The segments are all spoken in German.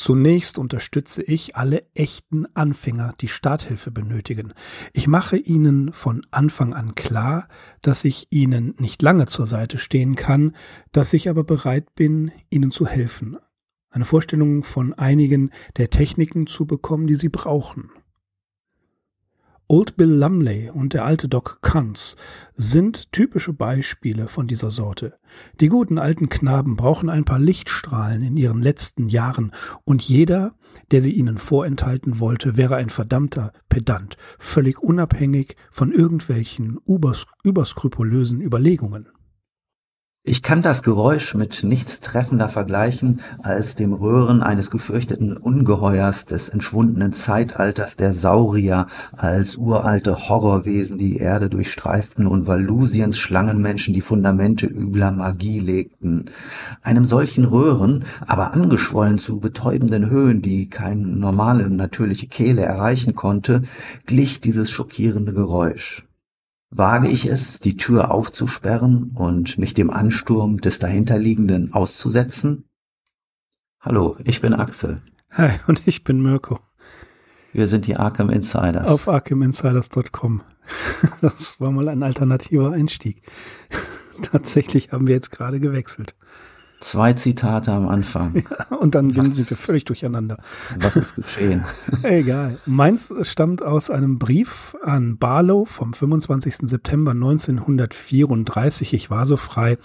Zunächst unterstütze ich alle echten Anfänger, die Starthilfe benötigen. Ich mache ihnen von Anfang an klar, dass ich ihnen nicht lange zur Seite stehen kann, dass ich aber bereit bin, ihnen zu helfen. Eine Vorstellung von einigen der Techniken zu bekommen, die sie brauchen. Old Bill Lumley und der alte Doc Kunz sind typische Beispiele von dieser Sorte. Die guten alten Knaben brauchen ein paar Lichtstrahlen in ihren letzten Jahren und jeder, der sie ihnen vorenthalten wollte, wäre ein verdammter Pedant, völlig unabhängig von irgendwelchen überskrupulösen Überlegungen. Ich kann das Geräusch mit nichts treffender vergleichen als dem Röhren eines gefürchteten Ungeheuers des entschwundenen Zeitalters der Saurier, als uralte Horrorwesen die Erde durchstreiften und Valusiens Schlangenmenschen die Fundamente übler Magie legten. Einem solchen Röhren, aber angeschwollen zu betäubenden Höhen, die keine normale natürliche Kehle erreichen konnte, glich dieses schockierende Geräusch. Wage ich es, die Tür aufzusperren und mich dem Ansturm des Dahinterliegenden auszusetzen? Hallo, ich bin Axel. Hi, und ich bin Mirko. Wir sind die Arkham Insiders. Auf arkhaminsiders.com. Das war mal ein alternativer Einstieg. Tatsächlich haben wir jetzt gerade gewechselt. Zwei Zitate am Anfang. Ja, und dann sind wir völlig durcheinander. Was ist geschehen? Egal. Meins stammt aus einem Brief an Barlow vom 25. September 1934. Ich war so frei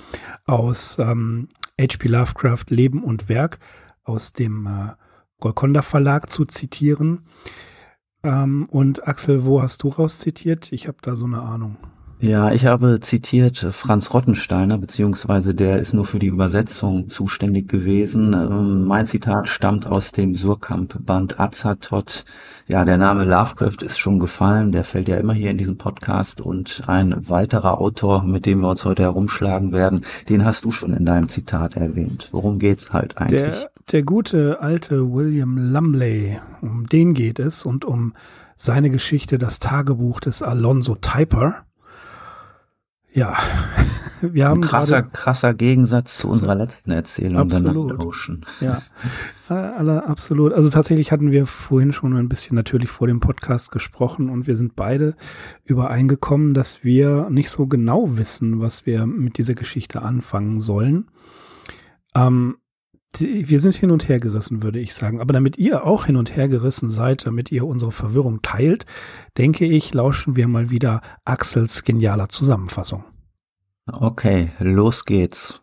aus ähm, H.P. Lovecraft Leben und Werk aus dem äh, Golconda Verlag zu zitieren. Ähm, und Axel, wo hast du raus zitiert? Ich habe da so eine Ahnung. Ja, ich habe zitiert Franz Rottensteiner, beziehungsweise der ist nur für die Übersetzung zuständig gewesen. Ähm, mein Zitat stammt aus dem Surkamp-Band Azathoth. Ja, der Name Lovecraft ist schon gefallen, der fällt ja immer hier in diesem Podcast und ein weiterer Autor, mit dem wir uns heute herumschlagen werden, den hast du schon in deinem Zitat erwähnt. Worum geht's halt eigentlich? Der, der gute alte William Lumley, um den geht es und um seine Geschichte, das Tagebuch des Alonso Typer. Ja, wir haben Ein krasser, krasser Gegensatz zu unserer letzten Erzählung absolut. der Ocean. Ja, alle, absolut. Also tatsächlich hatten wir vorhin schon ein bisschen natürlich vor dem Podcast gesprochen und wir sind beide übereingekommen, dass wir nicht so genau wissen, was wir mit dieser Geschichte anfangen sollen. Ähm, wir sind hin und her gerissen, würde ich sagen. Aber damit ihr auch hin und her gerissen seid, damit ihr unsere Verwirrung teilt, denke ich, lauschen wir mal wieder Axels genialer Zusammenfassung. Okay, los geht's.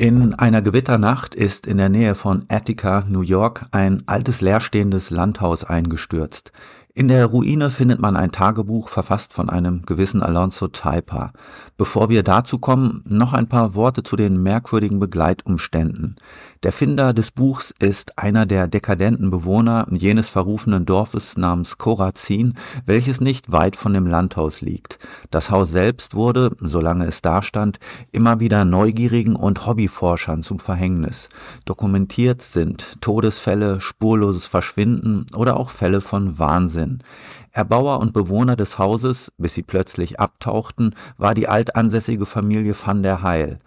In einer Gewitternacht ist in der Nähe von Attica, New York, ein altes leerstehendes Landhaus eingestürzt. In der Ruine findet man ein Tagebuch, verfasst von einem gewissen Alonso Taipa. Bevor wir dazu kommen, noch ein paar Worte zu den merkwürdigen Begleitumständen. Der Finder des Buchs ist einer der dekadenten Bewohner jenes verrufenen Dorfes namens Korazin, welches nicht weit von dem Landhaus liegt. Das Haus selbst wurde, solange es dastand, immer wieder Neugierigen und Hobbyforschern zum Verhängnis. Dokumentiert sind Todesfälle, spurloses Verschwinden oder auch Fälle von Wahnsinn. Erbauer und Bewohner des Hauses, bis sie plötzlich abtauchten, war die altansässige Familie van der Heil.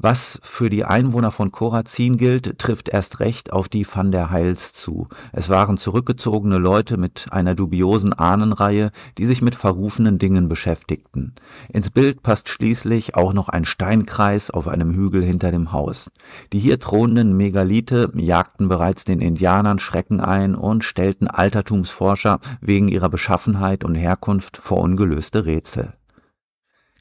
Was für die Einwohner von Korazin gilt, trifft erst recht auf die Van der Heils zu. Es waren zurückgezogene Leute mit einer dubiosen Ahnenreihe, die sich mit verrufenen Dingen beschäftigten. Ins Bild passt schließlich auch noch ein Steinkreis auf einem Hügel hinter dem Haus. Die hier thronenden Megalithe jagten bereits den Indianern Schrecken ein und stellten Altertumsforscher wegen ihrer Beschaffenheit und Herkunft vor ungelöste Rätsel.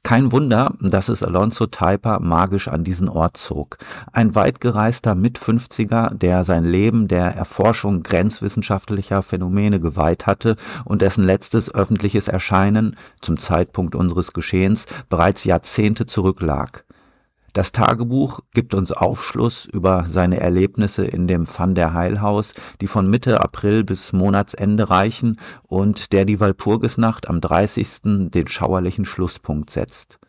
Kein Wunder, dass es Alonso Taipa magisch an diesen Ort zog. Ein weitgereister Mit-50er, der sein Leben der Erforschung grenzwissenschaftlicher Phänomene geweiht hatte und dessen letztes öffentliches Erscheinen zum Zeitpunkt unseres Geschehens bereits Jahrzehnte zurücklag. Das Tagebuch gibt uns Aufschluss über seine Erlebnisse in dem Van der Heilhaus, die von Mitte April bis Monatsende reichen und der die Walpurgisnacht am 30. den schauerlichen Schlusspunkt setzt.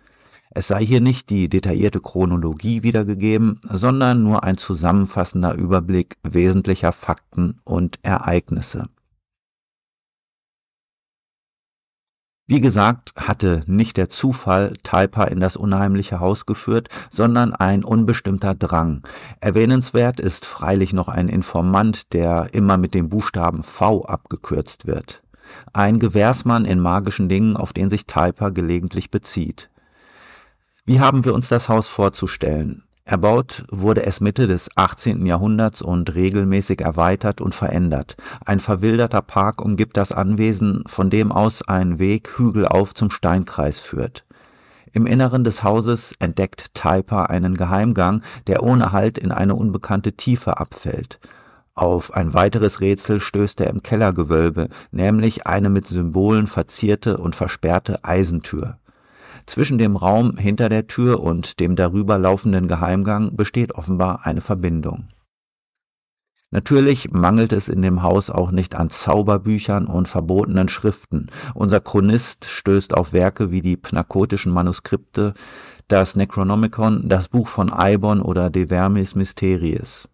Es sei hier nicht die detaillierte Chronologie wiedergegeben, sondern nur ein zusammenfassender Überblick wesentlicher Fakten und Ereignisse. Wie gesagt, hatte nicht der Zufall Taipa in das unheimliche Haus geführt, sondern ein unbestimmter Drang. Erwähnenswert ist freilich noch ein Informant, der immer mit dem Buchstaben V abgekürzt wird. Ein Gewährsmann in magischen Dingen, auf den sich Taipa gelegentlich bezieht. Wie haben wir uns das Haus vorzustellen? Erbaut wurde es Mitte des 18. Jahrhunderts und regelmäßig erweitert und verändert. Ein verwilderter Park umgibt das Anwesen, von dem aus ein Weg hügelauf zum Steinkreis führt. Im Inneren des Hauses entdeckt Taipa einen Geheimgang, der ohne Halt in eine unbekannte Tiefe abfällt. Auf ein weiteres Rätsel stößt er im Kellergewölbe, nämlich eine mit Symbolen verzierte und versperrte Eisentür. Zwischen dem Raum hinter der Tür und dem darüber laufenden Geheimgang besteht offenbar eine Verbindung. Natürlich mangelt es in dem Haus auch nicht an Zauberbüchern und verbotenen Schriften. Unser Chronist stößt auf Werke wie die pnakotischen Manuskripte, das Necronomicon, das Buch von Eibon oder De Vermis Mysteries.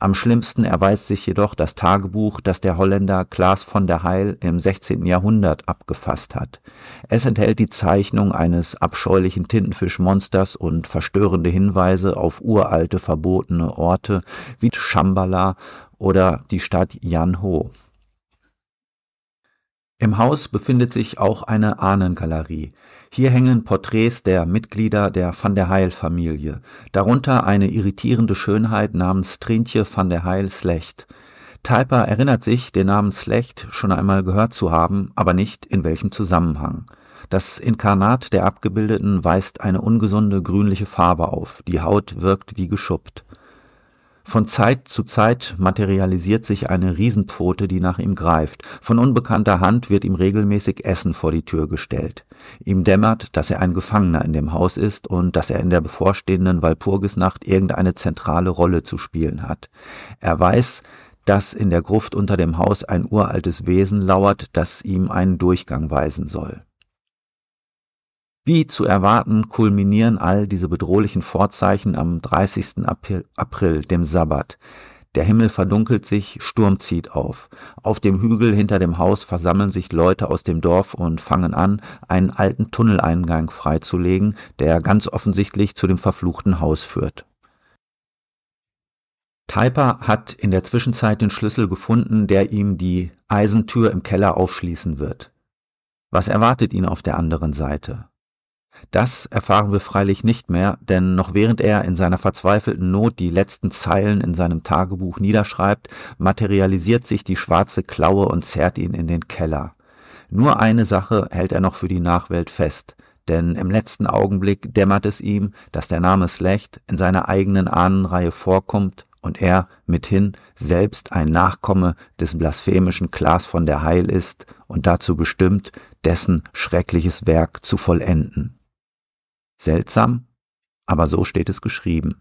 Am schlimmsten erweist sich jedoch das Tagebuch, das der Holländer Klaas von der Heil im 16. Jahrhundert abgefasst hat. Es enthält die Zeichnung eines abscheulichen Tintenfischmonsters und verstörende Hinweise auf uralte verbotene Orte wie Shambhala oder die Stadt Yanho. Im Haus befindet sich auch eine Ahnengalerie. Hier hängen Porträts der Mitglieder der Van der Heil-Familie, darunter eine irritierende Schönheit namens Trintje van der Heil-Slecht. Taiper erinnert sich, den Namen Slecht schon einmal gehört zu haben, aber nicht in welchem Zusammenhang. Das Inkarnat der Abgebildeten weist eine ungesunde grünliche Farbe auf, die Haut wirkt wie geschuppt. Von Zeit zu Zeit materialisiert sich eine Riesenpfote, die nach ihm greift. Von unbekannter Hand wird ihm regelmäßig Essen vor die Tür gestellt. Ihm dämmert, dass er ein Gefangener in dem Haus ist und dass er in der bevorstehenden Walpurgisnacht irgendeine zentrale Rolle zu spielen hat. Er weiß, dass in der Gruft unter dem Haus ein uraltes Wesen lauert, das ihm einen Durchgang weisen soll. Wie zu erwarten kulminieren all diese bedrohlichen Vorzeichen am 30. April, dem Sabbat. Der Himmel verdunkelt sich, Sturm zieht auf. Auf dem Hügel hinter dem Haus versammeln sich Leute aus dem Dorf und fangen an, einen alten Tunneleingang freizulegen, der ganz offensichtlich zu dem verfluchten Haus führt. Taipa hat in der Zwischenzeit den Schlüssel gefunden, der ihm die Eisentür im Keller aufschließen wird. Was erwartet ihn auf der anderen Seite? Das erfahren wir freilich nicht mehr, denn noch während er in seiner verzweifelten Not die letzten Zeilen in seinem Tagebuch niederschreibt, materialisiert sich die schwarze Klaue und zerrt ihn in den Keller. Nur eine Sache hält er noch für die Nachwelt fest, denn im letzten Augenblick dämmert es ihm, dass der Name Slecht in seiner eigenen Ahnenreihe vorkommt und er mithin selbst ein Nachkomme des blasphemischen Klaas von der Heil ist und dazu bestimmt, dessen schreckliches Werk zu vollenden. Seltsam, aber so steht es geschrieben.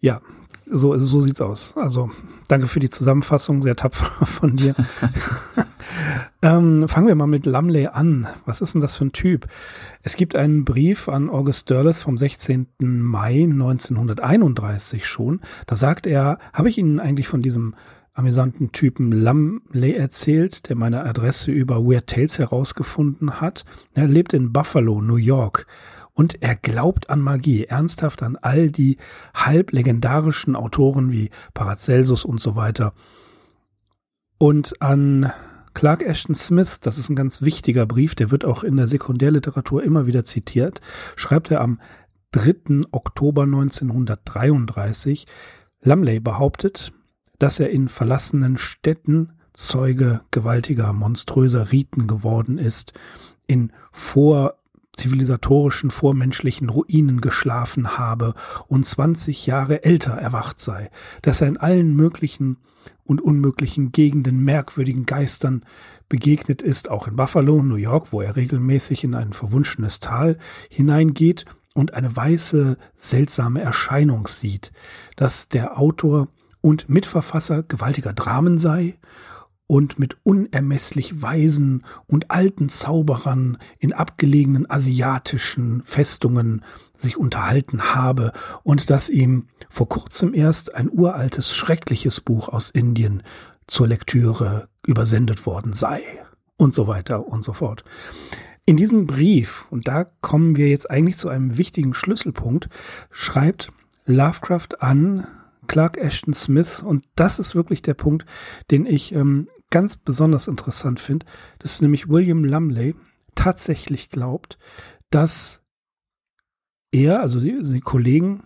Ja, so, so sieht's aus. Also danke für die Zusammenfassung, sehr tapfer von dir. ähm, fangen wir mal mit Lumley an. Was ist denn das für ein Typ? Es gibt einen Brief an August Dörles vom 16. Mai 1931 schon. Da sagt er, habe ich Ihnen eigentlich von diesem amüsanten Typen Lumley erzählt, der meine Adresse über Weird Tales herausgefunden hat. Er lebt in Buffalo, New York. Und er glaubt an Magie, ernsthaft an all die halb legendarischen Autoren wie Paracelsus und so weiter. Und an Clark Ashton Smith, das ist ein ganz wichtiger Brief, der wird auch in der Sekundärliteratur immer wieder zitiert, schreibt er am 3. Oktober 1933, Lumley behauptet, dass er in verlassenen Städten Zeuge gewaltiger, monströser Riten geworden ist, in vorzivilisatorischen, vormenschlichen Ruinen geschlafen habe und 20 Jahre älter erwacht sei, dass er in allen möglichen und unmöglichen Gegenden merkwürdigen Geistern begegnet ist, auch in Buffalo, New York, wo er regelmäßig in ein verwunschenes Tal hineingeht und eine weiße, seltsame Erscheinung sieht, dass der Autor und Mitverfasser gewaltiger Dramen sei und mit unermesslich weisen und alten Zauberern in abgelegenen asiatischen Festungen sich unterhalten habe und dass ihm vor kurzem erst ein uraltes, schreckliches Buch aus Indien zur Lektüre übersendet worden sei und so weiter und so fort. In diesem Brief, und da kommen wir jetzt eigentlich zu einem wichtigen Schlüsselpunkt, schreibt Lovecraft an Clark Ashton Smith, und das ist wirklich der Punkt, den ich ähm, ganz besonders interessant finde, das ist nämlich William Lumley tatsächlich glaubt, dass er, also die, die Kollegen,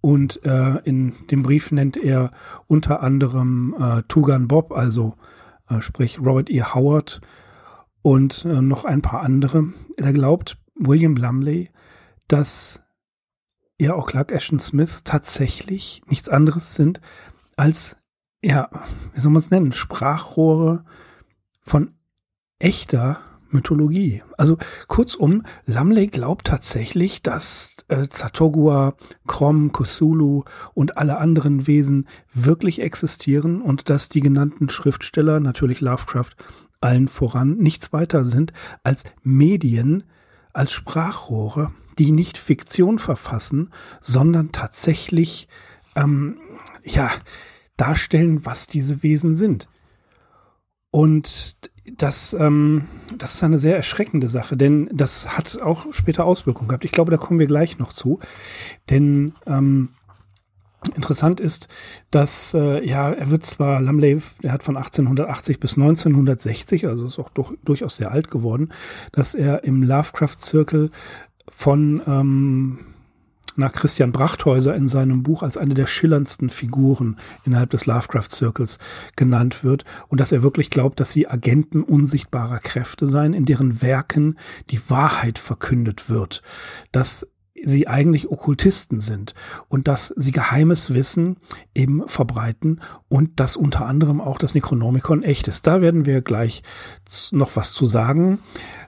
und äh, in dem Brief nennt er unter anderem äh, Tugan Bob, also äh, sprich Robert E. Howard und äh, noch ein paar andere. Er glaubt, William Lumley, dass er auch Clark Ashton Smith tatsächlich nichts anderes sind als ja, wie soll man es nennen, Sprachrohre von echter Mythologie. Also kurzum, Lamley glaubt tatsächlich, dass äh, Zatogua, Krom, Cthulhu und alle anderen Wesen wirklich existieren und dass die genannten Schriftsteller, natürlich Lovecraft, allen voran, nichts weiter sind als Medien, als Sprachrohre, die nicht Fiktion verfassen, sondern tatsächlich, ähm, ja, darstellen, was diese Wesen sind. Und das, ähm, das ist eine sehr erschreckende Sache, denn das hat auch später Auswirkungen gehabt. Ich glaube, da kommen wir gleich noch zu. Denn ähm, interessant ist, dass, äh, ja, er wird zwar, Lamley, der hat von 1880 bis 1960, also ist auch durch, durchaus sehr alt geworden, dass er im Lovecraft-Zirkel von ähm, nach Christian Brachthäuser in seinem Buch als eine der schillerndsten Figuren innerhalb des Lovecraft-Zirkels genannt wird und dass er wirklich glaubt, dass sie Agenten unsichtbarer Kräfte seien, in deren Werken die Wahrheit verkündet wird, dass sie eigentlich Okkultisten sind und dass sie geheimes Wissen eben verbreiten und dass unter anderem auch das Necronomicon echt ist. Da werden wir gleich noch was zu sagen.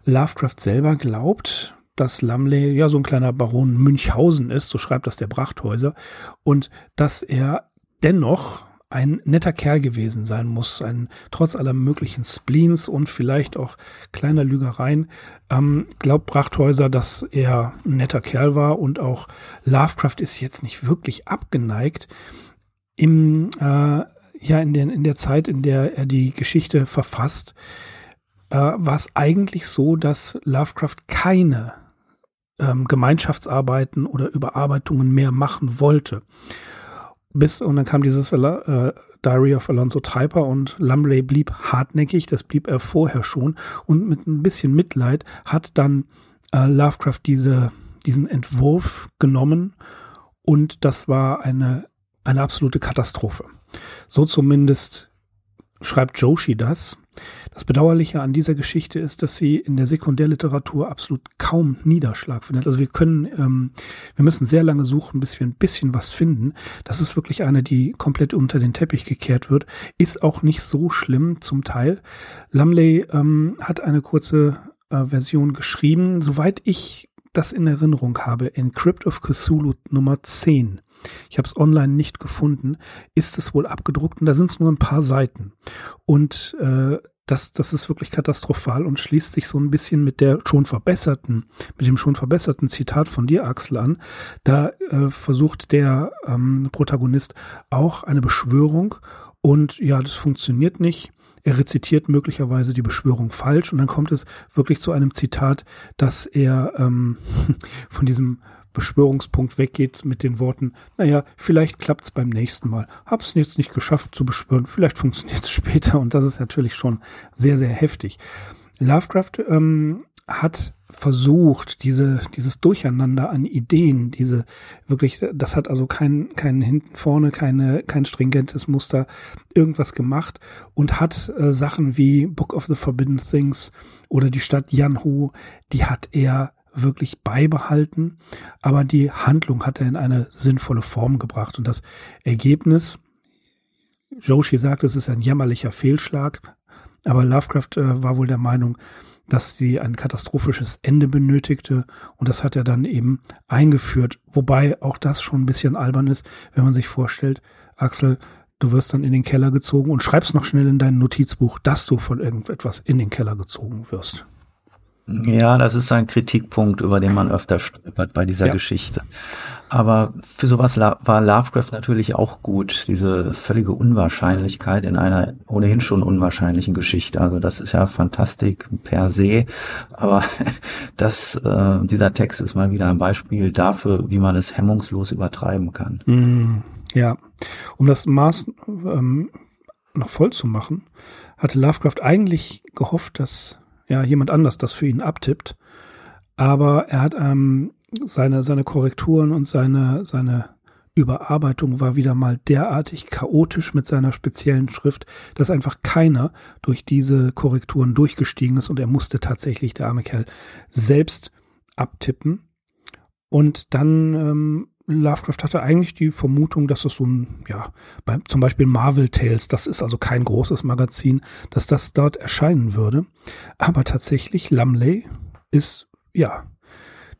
Lovecraft selber glaubt, dass Lamley ja so ein kleiner Baron Münchhausen ist, so schreibt das der Brachthäuser, und dass er dennoch ein netter Kerl gewesen sein muss, ein trotz aller möglichen Spleens und vielleicht auch kleiner Lügereien, ähm, glaubt Brachthäuser, dass er ein netter Kerl war und auch Lovecraft ist jetzt nicht wirklich abgeneigt. Im, äh, ja, in der, in der Zeit, in der er die Geschichte verfasst, äh, war es eigentlich so, dass Lovecraft keine ähm, Gemeinschaftsarbeiten oder Überarbeitungen mehr machen wollte. Bis, und dann kam dieses äh, Diary of Alonso Typer und Lumley blieb hartnäckig, das blieb er vorher schon. Und mit ein bisschen Mitleid hat dann äh, Lovecraft diese, diesen Entwurf genommen und das war eine, eine absolute Katastrophe. So zumindest schreibt Joshi das. Das Bedauerliche an dieser Geschichte ist, dass sie in der Sekundärliteratur absolut kaum Niederschlag findet. Also wir können, ähm, wir müssen sehr lange suchen, bis wir ein bisschen was finden. Das ist wirklich eine, die komplett unter den Teppich gekehrt wird. Ist auch nicht so schlimm zum Teil. Lumley ähm, hat eine kurze äh, Version geschrieben. Soweit ich das in Erinnerung habe, in Crypt of Cthulhu Nummer 10 ich habe es online nicht gefunden, ist es wohl abgedruckt und da sind es nur ein paar Seiten. Und äh, das, das ist wirklich katastrophal und schließt sich so ein bisschen mit der schon verbesserten, mit dem schon verbesserten Zitat von dir, Axel, an. Da äh, versucht der ähm, Protagonist auch eine Beschwörung und ja, das funktioniert nicht. Er rezitiert möglicherweise die Beschwörung falsch und dann kommt es wirklich zu einem Zitat, dass er ähm, von diesem Beschwörungspunkt weggeht mit den Worten, naja, vielleicht klappt's beim nächsten Mal. Hab's jetzt nicht geschafft zu beschwören, vielleicht funktioniert's später und das ist natürlich schon sehr, sehr heftig. Lovecraft ähm, hat versucht, diese, dieses Durcheinander an Ideen, diese wirklich, das hat also kein, kein hinten vorne, keine, kein stringentes Muster, irgendwas gemacht und hat äh, Sachen wie Book of the Forbidden Things oder die Stadt Yanhu, die hat er wirklich beibehalten, aber die Handlung hat er in eine sinnvolle Form gebracht. Und das Ergebnis, Joshi sagt, es ist ein jämmerlicher Fehlschlag, aber Lovecraft äh, war wohl der Meinung, dass sie ein katastrophisches Ende benötigte und das hat er dann eben eingeführt, wobei auch das schon ein bisschen albern ist, wenn man sich vorstellt, Axel, du wirst dann in den Keller gezogen und schreibst noch schnell in dein Notizbuch, dass du von irgendetwas in den Keller gezogen wirst. Ja, das ist ein Kritikpunkt, über den man öfter stolpert bei dieser ja. Geschichte. Aber für sowas war Lovecraft natürlich auch gut, diese völlige Unwahrscheinlichkeit in einer ohnehin schon unwahrscheinlichen Geschichte. Also das ist ja Fantastik per se, aber das, äh, dieser Text ist mal wieder ein Beispiel dafür, wie man es hemmungslos übertreiben kann. Mm, ja, um das Maß ähm, noch voll zu machen, hatte Lovecraft eigentlich gehofft, dass ja, jemand anders das für ihn abtippt. Aber er hat ähm, seine, seine Korrekturen und seine, seine Überarbeitung war wieder mal derartig chaotisch mit seiner speziellen Schrift, dass einfach keiner durch diese Korrekturen durchgestiegen ist und er musste tatsächlich, der arme Kerl, selbst abtippen. Und dann ähm, Lovecraft hatte eigentlich die Vermutung, dass es so ein, ja, bei, zum Beispiel Marvel Tales, das ist also kein großes Magazin, dass das dort erscheinen würde. Aber tatsächlich, Lumley ist, ja,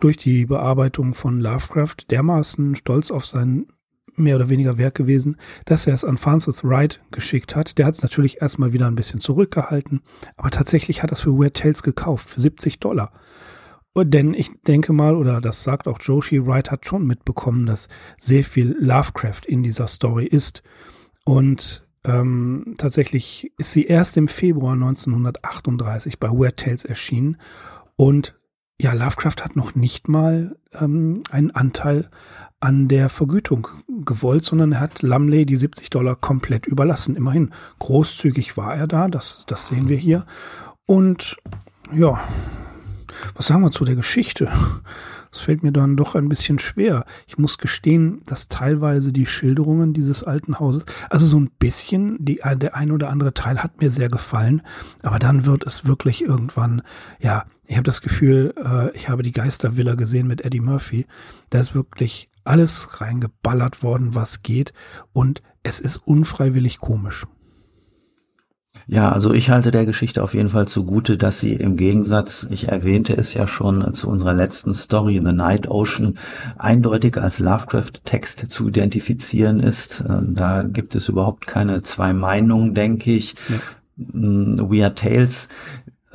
durch die Bearbeitung von Lovecraft dermaßen stolz auf sein mehr oder weniger Werk gewesen, dass er es an Francis Wright geschickt hat. Der hat es natürlich erstmal wieder ein bisschen zurückgehalten, aber tatsächlich hat er es für Weird Tales gekauft, für 70 Dollar. Denn ich denke mal, oder das sagt auch Joshi Wright, hat schon mitbekommen, dass sehr viel Lovecraft in dieser Story ist. Und ähm, tatsächlich ist sie erst im Februar 1938 bei Weird Tales erschienen. Und ja, Lovecraft hat noch nicht mal ähm, einen Anteil an der Vergütung gewollt, sondern er hat Lumley die 70 Dollar komplett überlassen. Immerhin großzügig war er da, das, das sehen wir hier. Und ja, was sagen wir zu der Geschichte? Das fällt mir dann doch ein bisschen schwer. Ich muss gestehen, dass teilweise die Schilderungen dieses alten Hauses, also so ein bisschen, die, der ein oder andere Teil hat mir sehr gefallen, aber dann wird es wirklich irgendwann, ja, ich habe das Gefühl, äh, ich habe die Geistervilla gesehen mit Eddie Murphy. Da ist wirklich alles reingeballert worden, was geht und es ist unfreiwillig komisch. Ja, also ich halte der Geschichte auf jeden Fall zugute, dass sie im Gegensatz, ich erwähnte es ja schon zu unserer letzten Story, The Night Ocean, eindeutig als Lovecraft-Text zu identifizieren ist. Äh, da gibt es überhaupt keine zwei Meinungen, denke ich. Ja. Mm, We Are Tales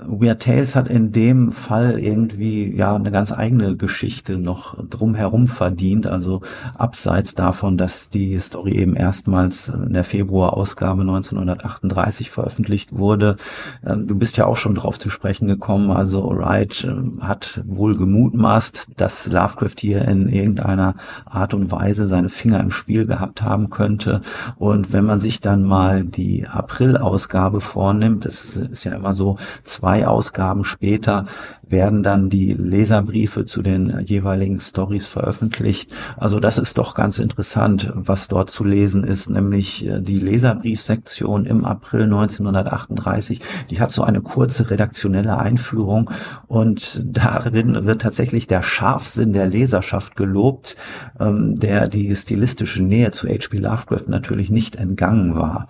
Weird Tales hat in dem Fall irgendwie ja eine ganz eigene Geschichte noch drumherum verdient, also abseits davon, dass die Story eben erstmals in der Februarausgabe 1938 veröffentlicht wurde. Ähm, du bist ja auch schon drauf zu sprechen gekommen, also Wright ähm, hat wohl gemutmaßt, dass Lovecraft hier in irgendeiner Art und Weise seine Finger im Spiel gehabt haben könnte. Und wenn man sich dann mal die April-Ausgabe vornimmt, das ist ja immer so zwei zwei Ausgaben später werden dann die Leserbriefe zu den jeweiligen Stories veröffentlicht. Also das ist doch ganz interessant, was dort zu lesen ist, nämlich äh, die Leserbriefsektion im April 1938. Die hat so eine kurze redaktionelle Einführung und darin wird tatsächlich der Scharfsinn der Leserschaft gelobt, ähm, der die stilistische Nähe zu H.P. Lovecraft natürlich nicht entgangen war.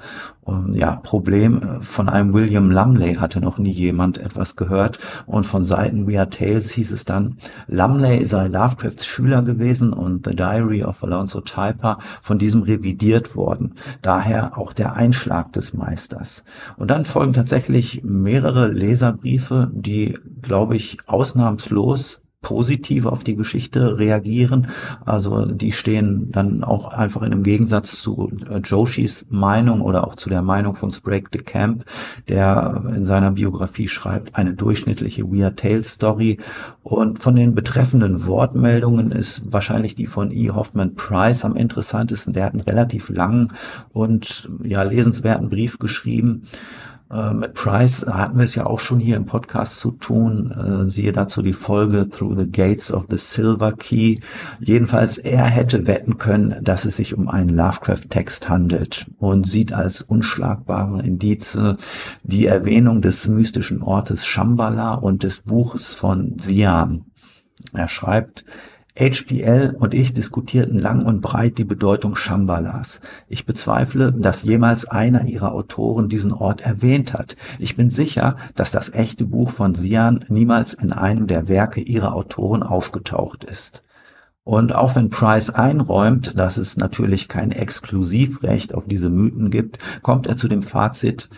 Und ja, Problem äh, von einem William Lumley hatte noch nie jemand etwas gehört und von Seiten Seiten We Are Tales hieß es dann, Lumley sei Lovecrafts Schüler gewesen und The Diary of Alonso Typer von diesem revidiert worden. Daher auch der Einschlag des Meisters. Und dann folgen tatsächlich mehrere Leserbriefe, die, glaube ich, ausnahmslos positiv auf die Geschichte reagieren. Also die stehen dann auch einfach in einem Gegensatz zu äh, Joshis Meinung oder auch zu der Meinung von Sprague de Camp, der in seiner Biografie schreibt, eine durchschnittliche Weird Tale Story. Und von den betreffenden Wortmeldungen ist wahrscheinlich die von E. Hoffman Price am interessantesten. Der hat einen relativ langen und ja lesenswerten Brief geschrieben. Äh, mit Price hatten wir es ja auch schon hier im Podcast zu tun. Äh, siehe dazu die Folge Through the Gates of the Silver Key. Jedenfalls, er hätte wetten können, dass es sich um einen Lovecraft-Text handelt und sieht als unschlagbare Indize die Erwähnung des mystischen Ortes Shambhala und des Buches von Siam. Er schreibt, HPL und ich diskutierten lang und breit die Bedeutung Shambhalas. Ich bezweifle, dass jemals einer ihrer Autoren diesen Ort erwähnt hat. Ich bin sicher, dass das echte Buch von Sian niemals in einem der Werke ihrer Autoren aufgetaucht ist. Und auch wenn Price einräumt, dass es natürlich kein Exklusivrecht auf diese Mythen gibt, kommt er zu dem Fazit,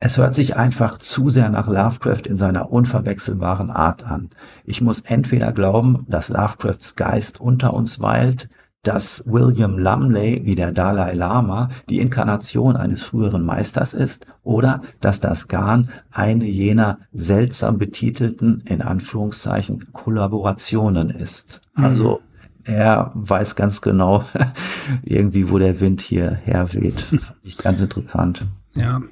es hört sich einfach zu sehr nach Lovecraft in seiner unverwechselbaren Art an. Ich muss entweder glauben, dass Lovecrafts Geist unter uns weilt, dass William Lumley wie der Dalai Lama die Inkarnation eines früheren Meisters ist oder dass das Garn eine jener seltsam betitelten, in Anführungszeichen, Kollaborationen ist. Mhm. Also er weiß ganz genau irgendwie, wo der Wind hier herweht. Fand ich ganz interessant. Ja.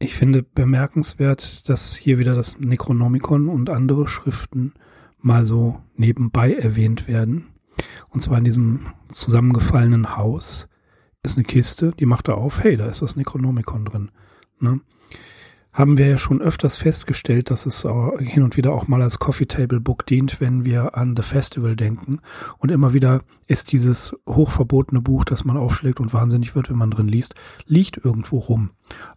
Ich finde bemerkenswert, dass hier wieder das Necronomicon und andere Schriften mal so nebenbei erwähnt werden. Und zwar in diesem zusammengefallenen Haus ist eine Kiste, die macht er auf, hey, da ist das Necronomicon drin. Ne? Haben wir ja schon öfters festgestellt, dass es hin und wieder auch mal als Coffee Table Book dient, wenn wir an The Festival denken. Und immer wieder ist dieses hochverbotene Buch, das man aufschlägt und wahnsinnig wird, wenn man drin liest, liegt irgendwo rum.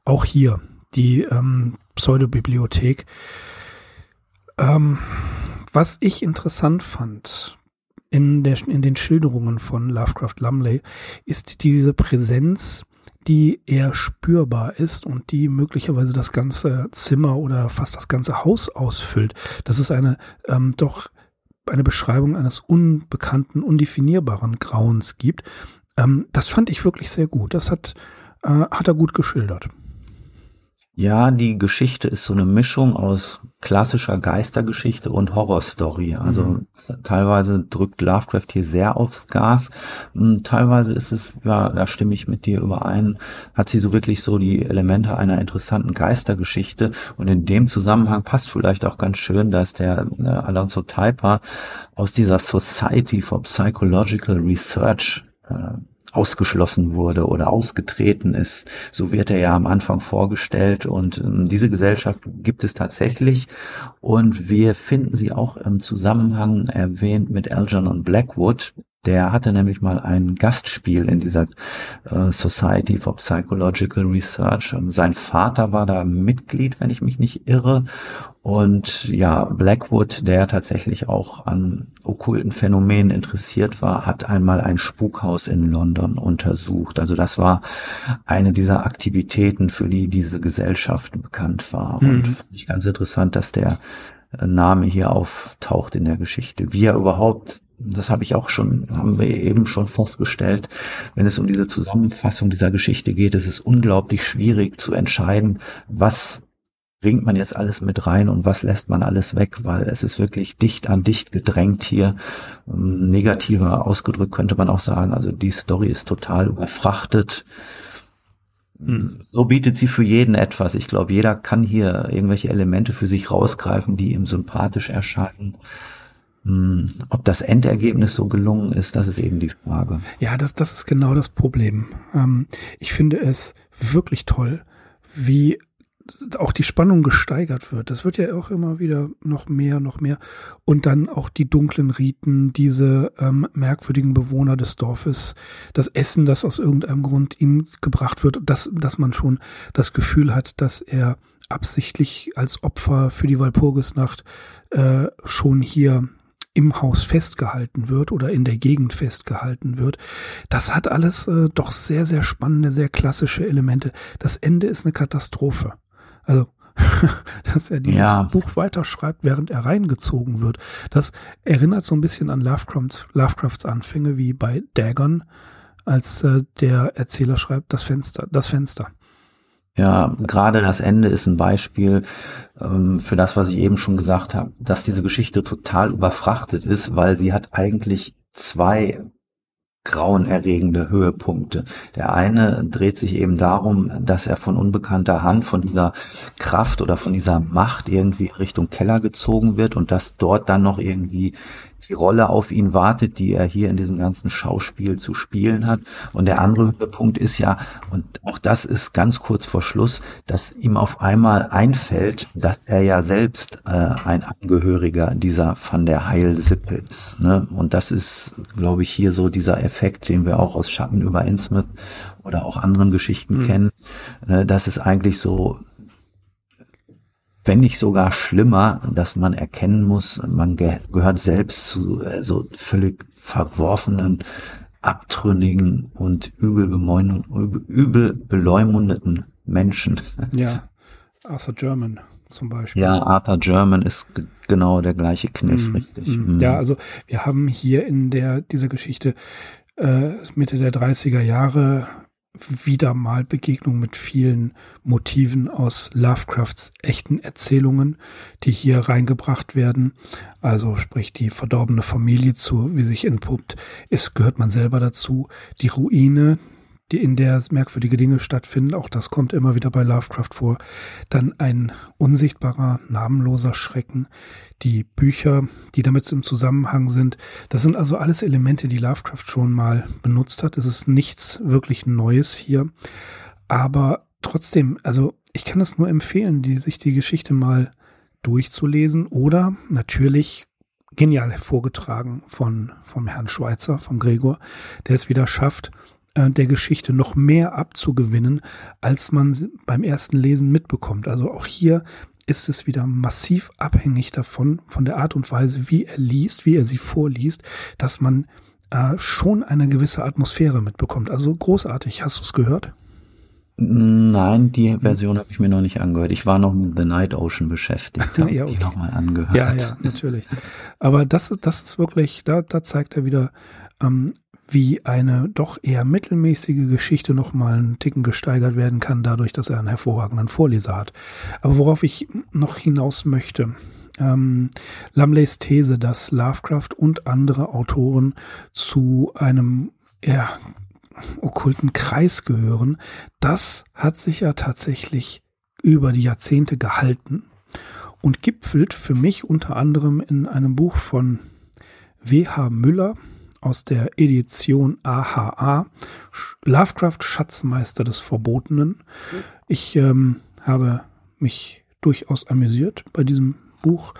Auch hier die ähm, Pseudobibliothek. Ähm, was ich interessant fand, in, der, in den Schilderungen von Lovecraft Lumley ist diese Präsenz, die eher spürbar ist und die möglicherweise das ganze Zimmer oder fast das ganze Haus ausfüllt. Das ist eine ähm, doch eine Beschreibung eines unbekannten, undefinierbaren Grauens gibt. Ähm, das fand ich wirklich sehr gut. Das hat, äh, hat er gut geschildert. Ja, die Geschichte ist so eine Mischung aus klassischer Geistergeschichte und Horrorstory. Also mhm. teilweise drückt Lovecraft hier sehr aufs Gas. Hm, teilweise ist es, ja, da stimme ich mit dir überein, hat sie so wirklich so die Elemente einer interessanten Geistergeschichte. Und in dem Zusammenhang passt vielleicht auch ganz schön, dass der äh, Alonso Taipa aus dieser Society for Psychological Research äh, ausgeschlossen wurde oder ausgetreten ist. So wird er ja am Anfang vorgestellt. Und ähm, diese Gesellschaft gibt es tatsächlich. Und wir finden sie auch im Zusammenhang erwähnt mit Algernon Blackwood, der hatte nämlich mal ein Gastspiel in dieser äh, Society for Psychological Research. Ähm, sein Vater war da Mitglied, wenn ich mich nicht irre. Und ja, Blackwood, der tatsächlich auch an okkulten Phänomenen interessiert war, hat einmal ein Spukhaus in London untersucht. Also das war eine dieser Aktivitäten, für die diese Gesellschaft bekannt war. Mhm. Und finde ich ganz interessant, dass der äh, Name hier auftaucht in der Geschichte. Wie er überhaupt das habe ich auch schon, haben wir eben schon festgestellt, wenn es um diese Zusammenfassung dieser Geschichte geht, ist es unglaublich schwierig zu entscheiden, was bringt man jetzt alles mit rein und was lässt man alles weg, weil es ist wirklich dicht an dicht gedrängt hier. Ähm, negativer ausgedrückt könnte man auch sagen, also die Story ist total überfrachtet. Hm. So bietet sie für jeden etwas. Ich glaube, jeder kann hier irgendwelche Elemente für sich rausgreifen, die ihm sympathisch erscheinen. Hm, ob das Endergebnis so gelungen ist, das ist eben die Frage. Ja, das, das ist genau das Problem. Ähm, ich finde es wirklich toll, wie auch die Spannung gesteigert wird. Das wird ja auch immer wieder noch mehr, noch mehr. Und dann auch die dunklen Riten, diese ähm, merkwürdigen Bewohner des Dorfes, das Essen, das aus irgendeinem Grund ihm gebracht wird, dass, dass man schon das Gefühl hat, dass er absichtlich als Opfer für die Walpurgisnacht äh, schon hier im Haus festgehalten wird oder in der Gegend festgehalten wird. Das hat alles äh, doch sehr, sehr spannende, sehr klassische Elemente. Das Ende ist eine Katastrophe. Also, dass er dieses ja. Buch weiterschreibt, während er reingezogen wird. Das erinnert so ein bisschen an Lovecrafts, Lovecrafts Anfänge wie bei Dagon, als äh, der Erzähler schreibt, das Fenster, das Fenster. Ja, gerade das Ende ist ein Beispiel ähm, für das, was ich eben schon gesagt habe, dass diese Geschichte total überfrachtet ist, weil sie hat eigentlich zwei grauenerregende Höhepunkte. Der eine dreht sich eben darum, dass er von unbekannter Hand, von dieser Kraft oder von dieser Macht irgendwie Richtung Keller gezogen wird und dass dort dann noch irgendwie die Rolle auf ihn wartet, die er hier in diesem ganzen Schauspiel zu spielen hat. Und der andere Punkt ist ja, und auch das ist ganz kurz vor Schluss, dass ihm auf einmal einfällt, dass er ja selbst äh, ein Angehöriger dieser Van der Heil-Sippe ist. Ne? Und das ist, glaube ich, hier so dieser Effekt, den wir auch aus Schatten über Innsmouth oder auch anderen Geschichten mhm. kennen. Äh, dass es eigentlich so wenn nicht sogar schlimmer, dass man erkennen muss, man ge gehört selbst zu äh, so völlig verworfenen, abtrünnigen und übel, übel beleumundeten Menschen. Ja, Arthur German zum Beispiel. Ja, Arthur German ist genau der gleiche Kniff, mm, richtig. Mm. Ja, also wir haben hier in der dieser Geschichte äh, Mitte der 30er Jahre wieder mal Begegnung mit vielen Motiven aus Lovecrafts echten Erzählungen, die hier reingebracht werden. Also sprich die verdorbene Familie zu, wie sich entpuppt, ist, gehört man selber dazu. Die Ruine, die in der merkwürdige Dinge stattfinden. Auch das kommt immer wieder bei Lovecraft vor. Dann ein unsichtbarer, namenloser Schrecken. Die Bücher, die damit im Zusammenhang sind. Das sind also alles Elemente, die Lovecraft schon mal benutzt hat. Es ist nichts wirklich Neues hier. Aber trotzdem, also ich kann es nur empfehlen, die, sich die Geschichte mal durchzulesen oder natürlich genial hervorgetragen von, vom Herrn Schweitzer, vom Gregor, der es wieder schafft, der Geschichte noch mehr abzugewinnen, als man beim ersten Lesen mitbekommt. Also auch hier ist es wieder massiv abhängig davon, von der Art und Weise, wie er liest, wie er sie vorliest, dass man äh, schon eine gewisse Atmosphäre mitbekommt. Also großartig. Hast du es gehört? Nein, die Version habe ich mir noch nicht angehört. Ich war noch mit The Night Ocean beschäftigt. Habe ja, okay. ich nochmal angehört. Ja, ja, natürlich. Aber das, das ist wirklich, da, da zeigt er wieder, ähm, wie eine doch eher mittelmäßige Geschichte noch mal einen Ticken gesteigert werden kann, dadurch, dass er einen hervorragenden Vorleser hat. Aber worauf ich noch hinaus möchte, ähm, Lamleys These, dass Lovecraft und andere Autoren zu einem ja, okkulten Kreis gehören, das hat sich ja tatsächlich über die Jahrzehnte gehalten und gipfelt für mich unter anderem in einem Buch von W.H. Müller, aus der Edition AHA, Lovecraft Schatzmeister des Verbotenen. Ich ähm, habe mich durchaus amüsiert bei diesem Buch.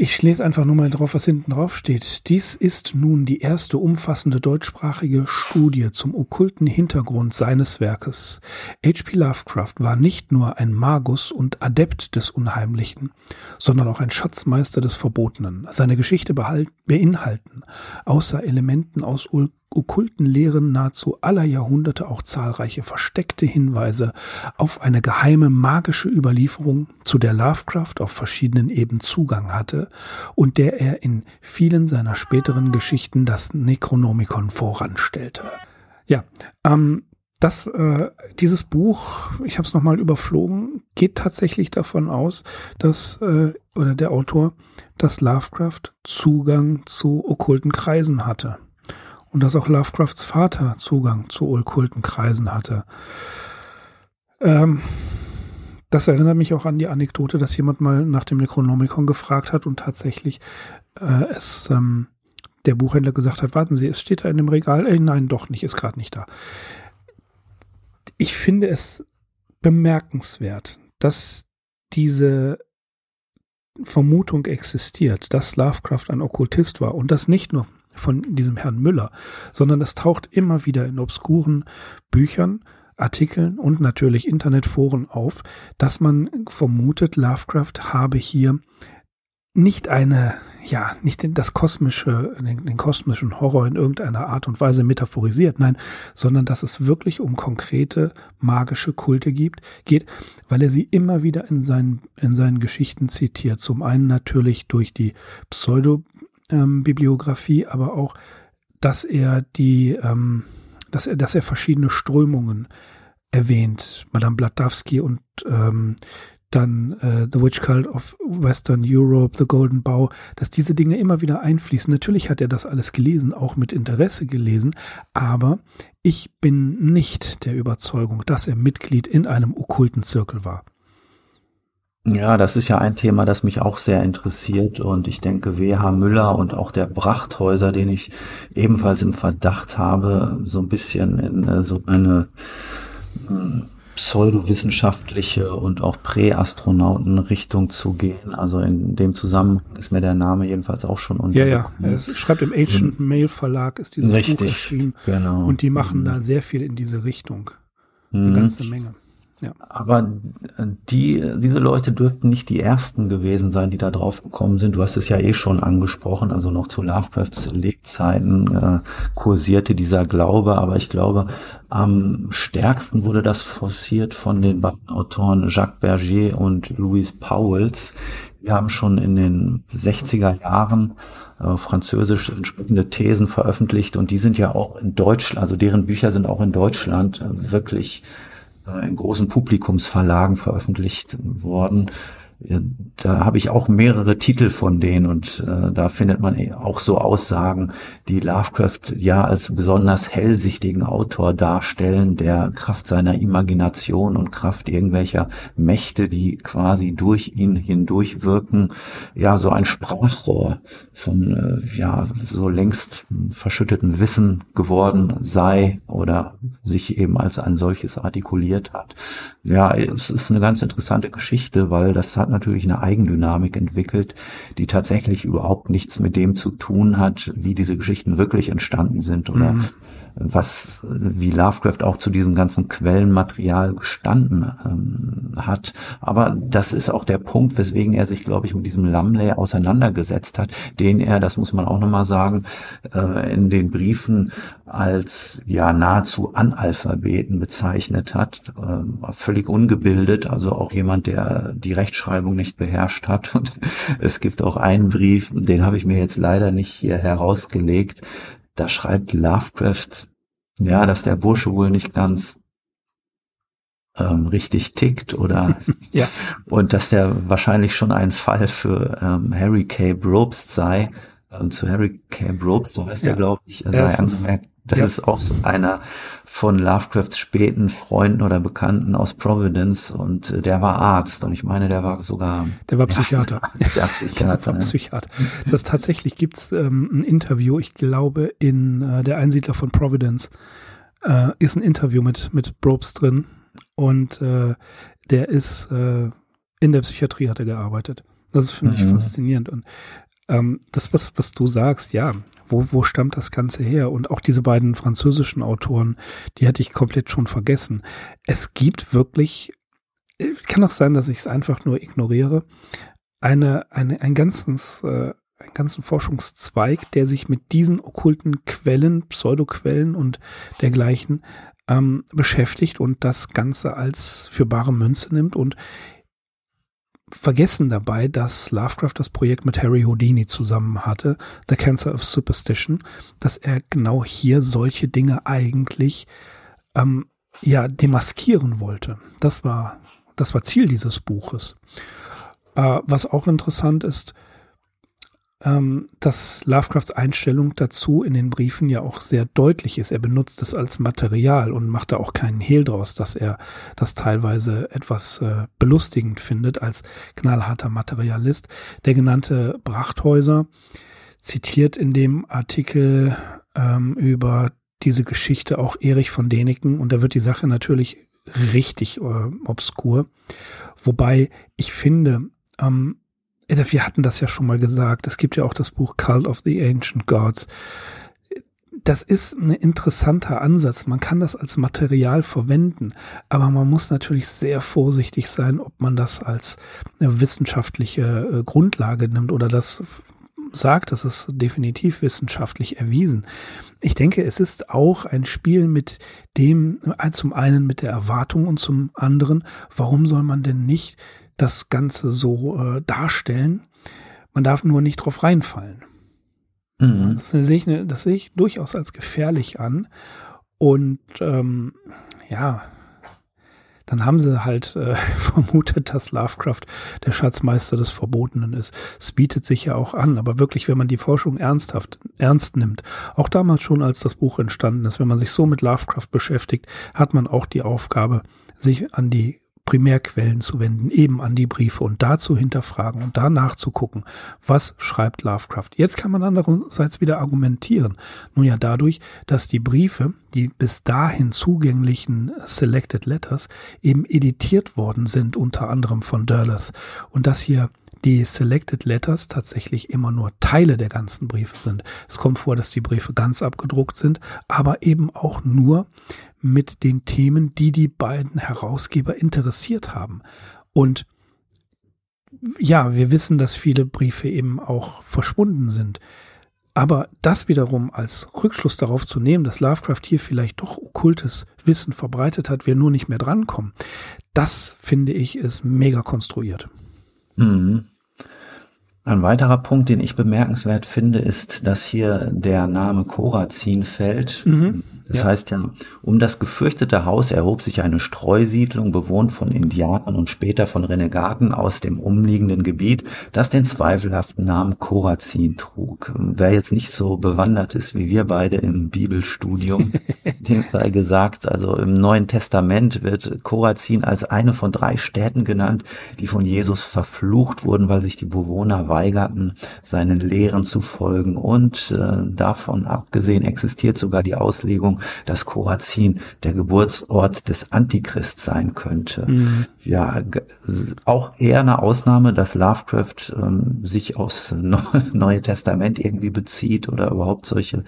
Ich lese einfach nur mal drauf, was hinten drauf steht. Dies ist nun die erste umfassende deutschsprachige Studie zum okkulten Hintergrund seines Werkes. H.P. Lovecraft war nicht nur ein Magus und Adept des Unheimlichen, sondern auch ein Schatzmeister des Verbotenen. Seine Geschichte beinhalten, außer Elementen aus okkulten Lehren nahezu aller Jahrhunderte auch zahlreiche versteckte Hinweise auf eine geheime magische Überlieferung, zu der Lovecraft auf verschiedenen Ebenen Zugang hatte und der er in vielen seiner späteren Geschichten das Necronomicon voranstellte. Ja, ähm, das, äh, dieses Buch, ich habe es nochmal überflogen, geht tatsächlich davon aus, dass, äh, oder der Autor, dass Lovecraft Zugang zu okkulten Kreisen hatte und dass auch Lovecrafts Vater Zugang zu okkulten Kreisen hatte. Ähm, das erinnert mich auch an die Anekdote, dass jemand mal nach dem Necronomicon gefragt hat und tatsächlich äh, es ähm, der Buchhändler gesagt hat, warten Sie, es steht da in dem Regal. Äh, nein, doch nicht, ist gerade nicht da. Ich finde es bemerkenswert, dass diese Vermutung existiert, dass Lovecraft ein Okkultist war und das nicht nur von diesem Herrn Müller, sondern es taucht immer wieder in obskuren Büchern, Artikeln und natürlich Internetforen auf, dass man vermutet, Lovecraft habe hier nicht eine, ja, nicht das kosmische, den, den, kosmischen Horror in irgendeiner Art und Weise metaphorisiert, nein, sondern dass es wirklich um konkrete magische Kulte gibt, geht, weil er sie immer wieder in seinen, in seinen Geschichten zitiert. Zum einen natürlich durch die Pseudo, ähm, Bibliografie, aber auch, dass er die, ähm, dass er, dass er verschiedene Strömungen erwähnt, Madame Blatowski und ähm, dann äh, The Witch Cult of Western Europe, The Golden Bow, dass diese Dinge immer wieder einfließen. Natürlich hat er das alles gelesen, auch mit Interesse gelesen, aber ich bin nicht der Überzeugung, dass er Mitglied in einem okkulten Zirkel war. Ja, das ist ja ein Thema, das mich auch sehr interessiert und ich denke, W.H. Müller und auch der Brachthäuser, den ich ebenfalls im Verdacht habe, so ein bisschen in so eine hm, pseudowissenschaftliche und auch Präastronauten-Richtung zu gehen. Also in dem Zusammenhang ist mir der Name jedenfalls auch schon unter. Ja, ja. Er schreibt im Ancient Mail Verlag ist dieses Richtig, Buch erschienen. Genau. Und die machen mhm. da sehr viel in diese Richtung. Eine mhm. ganze Menge. Ja. Aber die, diese Leute dürften nicht die ersten gewesen sein, die da drauf gekommen sind. Du hast es ja eh schon angesprochen, also noch zu Lovecrafts Lebzeiten äh, kursierte dieser Glaube, aber ich glaube, am stärksten wurde das forciert von den beiden Autoren Jacques Berger und Louis Pauwels. Wir haben schon in den 60er Jahren äh, französisch entsprechende Thesen veröffentlicht und die sind ja auch in Deutschland, also deren Bücher sind auch in Deutschland äh, wirklich äh, in großen Publikumsverlagen veröffentlicht worden. Da habe ich auch mehrere Titel von denen und äh, da findet man auch so Aussagen, die Lovecraft ja als besonders hellsichtigen Autor darstellen, der Kraft seiner Imagination und Kraft irgendwelcher Mächte, die quasi durch ihn hindurch wirken, ja so ein Sprachrohr von äh, ja so längst verschüttetem Wissen geworden sei oder sich eben als ein solches artikuliert hat. Ja, es ist eine ganz interessante Geschichte, weil das hat natürlich eine Eigendynamik entwickelt, die tatsächlich überhaupt nichts mit dem zu tun hat, wie diese Geschichten wirklich entstanden sind oder mhm was wie Lovecraft auch zu diesem ganzen Quellenmaterial gestanden ähm, hat. Aber das ist auch der Punkt, weswegen er sich, glaube ich, mit diesem Lumley auseinandergesetzt hat, den er, das muss man auch nochmal sagen, äh, in den Briefen als ja nahezu Analphabeten bezeichnet hat, äh, völlig ungebildet, also auch jemand, der die Rechtschreibung nicht beherrscht hat. Und es gibt auch einen Brief, den habe ich mir jetzt leider nicht hier herausgelegt, da schreibt Lovecraft, ja, dass der Bursche wohl nicht ganz ähm, richtig tickt oder ja. und dass der wahrscheinlich schon ein Fall für ähm, Harry K. Brobst sei. Ähm, zu Harry K. Brobst, so heißt ja. er, glaube ich, sei angemerkt. Das ja. ist auch einer von Lovecrafts späten Freunden oder Bekannten aus Providence und äh, der war Arzt und ich meine, der war sogar der war Psychiater. Der Psychiater. der war ne? Psychiater. Das tatsächlich gibt's ähm, ein Interview, ich glaube in äh, der Einsiedler von Providence äh, ist ein Interview mit mit Brobes drin und äh, der ist äh, in der Psychiatrie hat er gearbeitet. Das finde ich mhm. faszinierend und ähm, das, was, was du sagst, ja, wo, wo stammt das Ganze her? Und auch diese beiden französischen Autoren, die hatte ich komplett schon vergessen. Es gibt wirklich, äh, kann auch sein, dass ich es einfach nur ignoriere, eine, eine, ein ganzes, äh, einen ganzen Forschungszweig, der sich mit diesen okkulten Quellen, Pseudoquellen und dergleichen ähm, beschäftigt und das Ganze als für bare Münze nimmt und vergessen dabei, dass Lovecraft das Projekt mit Harry Houdini zusammen hatte, The Cancer of Superstition, dass er genau hier solche Dinge eigentlich ähm, ja demaskieren wollte. Das war das war Ziel dieses Buches. Äh, was auch interessant ist, ähm, dass Lovecrafts Einstellung dazu in den Briefen ja auch sehr deutlich ist. Er benutzt es als Material und macht da auch keinen Hehl draus, dass er das teilweise etwas äh, belustigend findet als knallharter Materialist. Der genannte Brachthäuser zitiert in dem Artikel ähm, über diese Geschichte auch Erich von Däniken und da wird die Sache natürlich richtig äh, obskur. Wobei ich finde, ähm, wir hatten das ja schon mal gesagt. Es gibt ja auch das Buch Cult of the Ancient Gods. Das ist ein interessanter Ansatz. Man kann das als Material verwenden, aber man muss natürlich sehr vorsichtig sein, ob man das als wissenschaftliche äh, Grundlage nimmt oder das sagt, das ist definitiv wissenschaftlich erwiesen. Ich denke, es ist auch ein Spiel mit dem, äh, zum einen mit der Erwartung und zum anderen, warum soll man denn nicht das Ganze so äh, darstellen. Man darf nur nicht drauf reinfallen. Mhm. Das, sehe ich, das sehe ich durchaus als gefährlich an. Und ähm, ja, dann haben sie halt äh, vermutet, dass Lovecraft der Schatzmeister des Verbotenen ist. Es bietet sich ja auch an, aber wirklich, wenn man die Forschung ernsthaft ernst nimmt, auch damals schon, als das Buch entstanden ist, wenn man sich so mit Lovecraft beschäftigt, hat man auch die Aufgabe, sich an die Primärquellen zu wenden, eben an die Briefe und dazu hinterfragen und danach zu gucken, was schreibt Lovecraft. Jetzt kann man andererseits wieder argumentieren. Nun ja dadurch, dass die Briefe, die bis dahin zugänglichen Selected Letters, eben editiert worden sind, unter anderem von Derleth und dass hier die Selected Letters tatsächlich immer nur Teile der ganzen Briefe sind. Es kommt vor, dass die Briefe ganz abgedruckt sind, aber eben auch nur mit den Themen, die die beiden Herausgeber interessiert haben. Und ja, wir wissen, dass viele Briefe eben auch verschwunden sind. Aber das wiederum als Rückschluss darauf zu nehmen, dass Lovecraft hier vielleicht doch okkultes Wissen verbreitet hat, wir nur nicht mehr drankommen, das finde ich ist mega konstruiert. Mhm. Ein weiterer Punkt, den ich bemerkenswert finde, ist, dass hier der Name Korazin fällt. Mhm. Das ja. heißt ja, um das gefürchtete Haus erhob sich eine Streusiedlung, bewohnt von Indianern und später von Renegaten aus dem umliegenden Gebiet, das den zweifelhaften Namen Korazin trug. Wer jetzt nicht so bewandert ist wie wir beide im Bibelstudium, dem sei gesagt, also im Neuen Testament wird Korazin als eine von drei Städten genannt, die von Jesus verflucht wurden, weil sich die Bewohner weigerten, seinen Lehren zu folgen. Und äh, davon abgesehen existiert sogar die Auslegung, dass Korazin der Geburtsort des Antichrist sein könnte. Mhm. Ja, auch eher eine Ausnahme, dass Lovecraft ähm, sich aus Neue Testament irgendwie bezieht oder überhaupt solche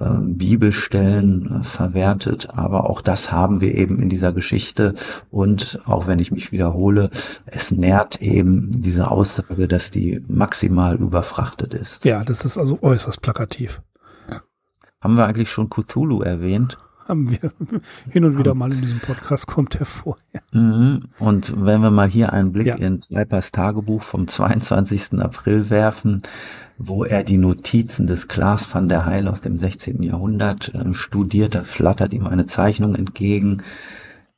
ähm, Bibelstellen äh, verwertet. Aber auch das haben wir eben in dieser Geschichte. Und auch wenn ich mich wiederhole, es nährt eben diese Aussage, dass die maximal überfrachtet ist. Ja, das ist also äußerst plakativ. Haben wir eigentlich schon Cthulhu erwähnt? Haben wir hin und wieder mal in diesem Podcast kommt er vor. Mhm. Und wenn wir mal hier einen Blick ja. in Zweipers Tagebuch vom 22. April werfen, wo er die Notizen des Klaas van der Heil aus dem 16. Jahrhundert äh, studiert, da flattert ihm eine Zeichnung entgegen,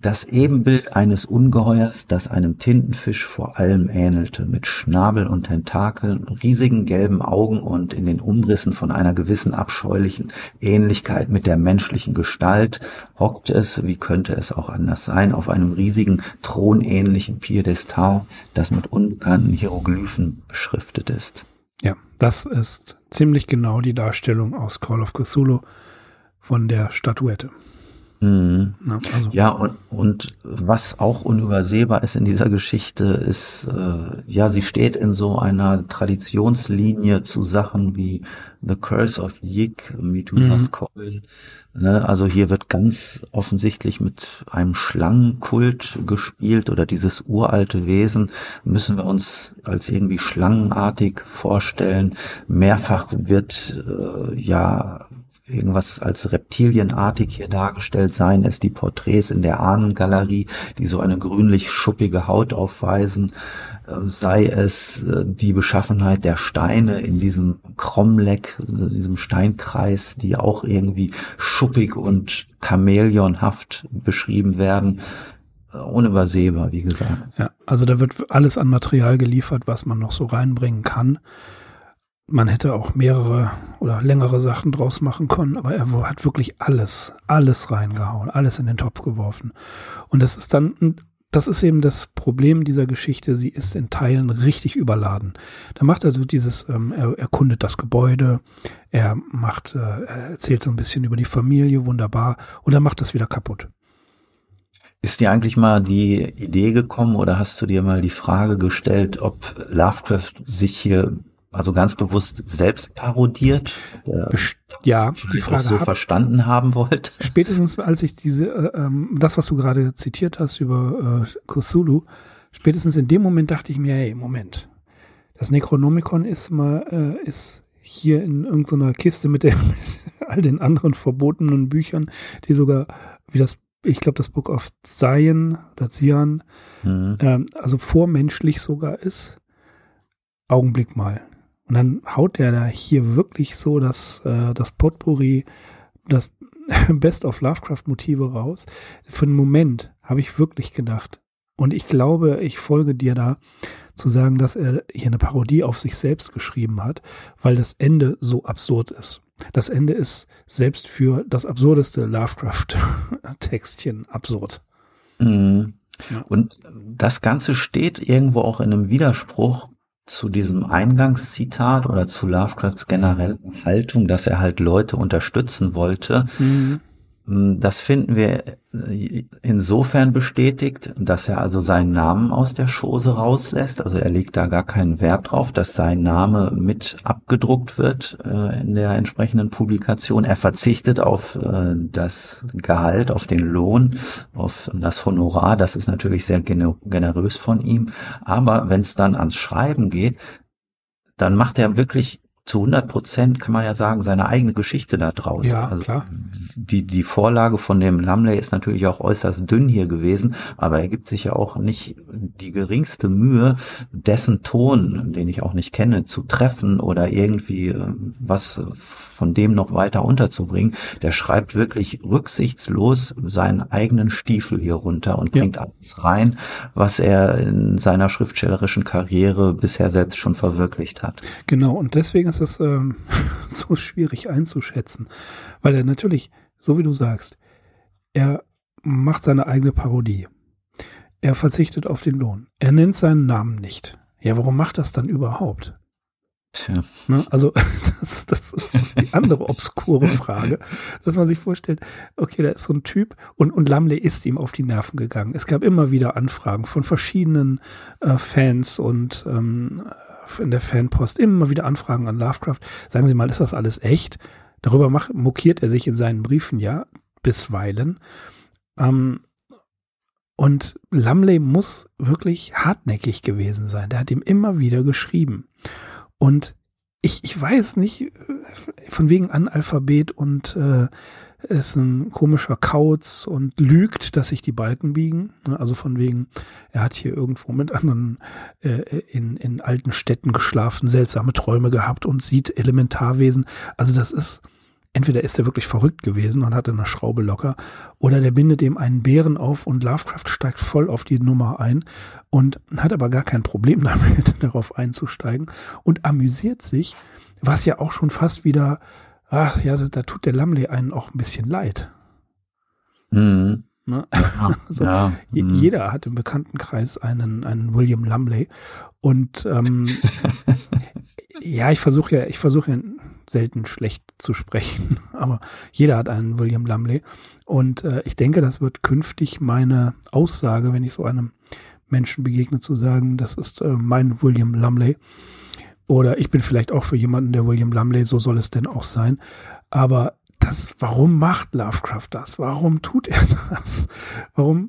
das Ebenbild eines Ungeheuers, das einem Tintenfisch vor allem ähnelte, mit Schnabel und Tentakeln, riesigen gelben Augen und in den Umrissen von einer gewissen abscheulichen Ähnlichkeit mit der menschlichen Gestalt, hockte es, wie könnte es auch anders sein, auf einem riesigen thronähnlichen Piedestal, das mit unbekannten Hieroglyphen beschriftet ist. Ja, das ist ziemlich genau die Darstellung aus Call of Cthulhu von der Statuette. Mhm. Ja, also. ja, und, und was auch unübersehbar ist in dieser Geschichte, ist, äh, ja, sie steht in so einer Traditionslinie zu Sachen wie The Curse of Yig, Methuselah's mhm. Coil. Ne? Also hier wird ganz offensichtlich mit einem Schlangenkult gespielt oder dieses uralte Wesen müssen wir uns als irgendwie schlangenartig vorstellen. Mehrfach wird äh, ja irgendwas als reptilienartig hier dargestellt, seien es die Porträts in der Ahnengalerie, die so eine grünlich-schuppige Haut aufweisen, äh, sei es äh, die Beschaffenheit der Steine in diesem Kromleck, diesem Steinkreis, die auch irgendwie schuppig und chamäleonhaft beschrieben werden äh, unübersehbar, wie gesagt. Ja, also da wird alles an Material geliefert, was man noch so reinbringen kann man hätte auch mehrere oder längere Sachen draus machen können, aber er hat wirklich alles, alles reingehauen, alles in den Topf geworfen. Und das ist dann, das ist eben das Problem dieser Geschichte, sie ist in Teilen richtig überladen. Da macht er so dieses, ähm, er erkundet das Gebäude, er macht, äh, er erzählt so ein bisschen über die Familie, wunderbar, und er macht das wieder kaputt. Ist dir eigentlich mal die Idee gekommen oder hast du dir mal die Frage gestellt, ob Lovecraft sich hier also ganz bewusst selbst parodiert, ja, die Frage so hab, verstanden haben wollte. Spätestens als ich diese, äh, ähm, das, was du gerade zitiert hast über äh, Cthulhu, spätestens in dem Moment dachte ich mir, hey, Moment, das Necronomicon ist mal, äh, ist hier in irgendeiner Kiste mit, der, mit all den anderen verbotenen Büchern, die sogar, wie das, ich glaube, das Book of Zion, das Zion, mhm. ähm, also vormenschlich sogar ist. Augenblick mal. Und dann haut der da hier wirklich so das, äh, das Potpourri, das Best of Lovecraft-Motive raus. Für einen Moment habe ich wirklich gedacht, und ich glaube, ich folge dir da, zu sagen, dass er hier eine Parodie auf sich selbst geschrieben hat, weil das Ende so absurd ist. Das Ende ist selbst für das absurdeste Lovecraft-Textchen absurd. Mhm. Ja. Und das Ganze steht irgendwo auch in einem Widerspruch zu diesem Eingangszitat oder zu Lovecrafts generellen Haltung, dass er halt Leute unterstützen wollte. Mhm. Hm, das finden wir äh, insofern bestätigt, dass er also seinen Namen aus der Chose rauslässt. Also er legt da gar keinen Wert drauf, dass sein Name mit abgedruckt wird äh, in der entsprechenden Publikation. Er verzichtet auf äh, das Gehalt, auf den Lohn, auf das Honorar. Das ist natürlich sehr generös von ihm. Aber wenn es dann ans Schreiben geht, dann macht er wirklich zu 100 Prozent kann man ja sagen, seine eigene Geschichte da draußen. Ja, also klar. Die, die Vorlage von dem Lamley ist natürlich auch äußerst dünn hier gewesen, aber er gibt sich ja auch nicht die geringste Mühe, dessen Ton, den ich auch nicht kenne, zu treffen oder irgendwie äh, was von dem noch weiter unterzubringen. Der schreibt wirklich rücksichtslos seinen eigenen Stiefel hier runter und ja. bringt alles rein, was er in seiner schriftstellerischen Karriere bisher selbst schon verwirklicht hat. Genau, und deswegen ist es ähm, so schwierig einzuschätzen, weil er natürlich, so wie du sagst, er macht seine eigene Parodie. Er verzichtet auf den Lohn. Er nennt seinen Namen nicht. Ja, warum macht das dann überhaupt? Tja. Ne? Also das, das ist die andere obskure Frage, dass man sich vorstellt, okay, da ist so ein Typ und, und Lamley ist ihm auf die Nerven gegangen. Es gab immer wieder Anfragen von verschiedenen äh, Fans und ähm, in der Fanpost immer wieder Anfragen an Lovecraft. Sagen Sie mal, ist das alles echt? Darüber macht, mokiert er sich in seinen Briefen ja bisweilen. Ähm, und Lamley muss wirklich hartnäckig gewesen sein. Der hat ihm immer wieder geschrieben. Und ich, ich weiß nicht, äh, von wegen Analphabet und äh, ist ein komischer Kauz und lügt, dass sich die Balken biegen. Also von wegen, er hat hier irgendwo mit anderen äh, in, in alten Städten geschlafen, seltsame Träume gehabt und sieht Elementarwesen. Also das ist, entweder ist er wirklich verrückt gewesen und hatte eine Schraube locker, oder der bindet ihm einen Bären auf und Lovecraft steigt voll auf die Nummer ein und hat aber gar kein Problem damit, darauf einzusteigen und amüsiert sich, was ja auch schon fast wieder, ach ja, da tut der Lamley einen auch ein bisschen leid. Mhm. Ne? Ja, also, ja, mhm. Jeder hat im Bekanntenkreis einen, einen William Lumley. Und ähm, ja, ich versuche ja, ich versuche ja selten schlecht zu sprechen, aber jeder hat einen William Lumley. Und äh, ich denke, das wird künftig meine Aussage, wenn ich so einem Menschen begegne, zu sagen, das ist äh, mein William Lumley. Oder ich bin vielleicht auch für jemanden der William Lumley, so soll es denn auch sein. Aber das, warum macht Lovecraft das? Warum tut er das? Warum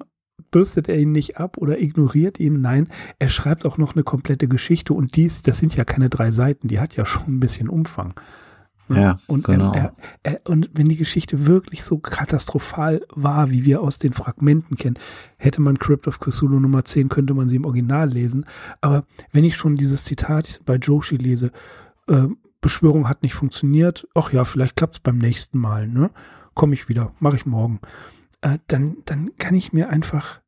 bürstet er ihn nicht ab oder ignoriert ihn? Nein, er schreibt auch noch eine komplette Geschichte und dies, das sind ja keine drei Seiten, die hat ja schon ein bisschen Umfang. Ja, und genau. Er, er, und wenn die Geschichte wirklich so katastrophal war, wie wir aus den Fragmenten kennen, hätte man Crypt of Cthulhu Nummer 10, könnte man sie im Original lesen. Aber wenn ich schon dieses Zitat bei Joshi lese, äh, Beschwörung hat nicht funktioniert, ach ja, vielleicht klappt es beim nächsten Mal, ne? Komme ich wieder, mache ich morgen. Äh, dann, dann kann ich mir einfach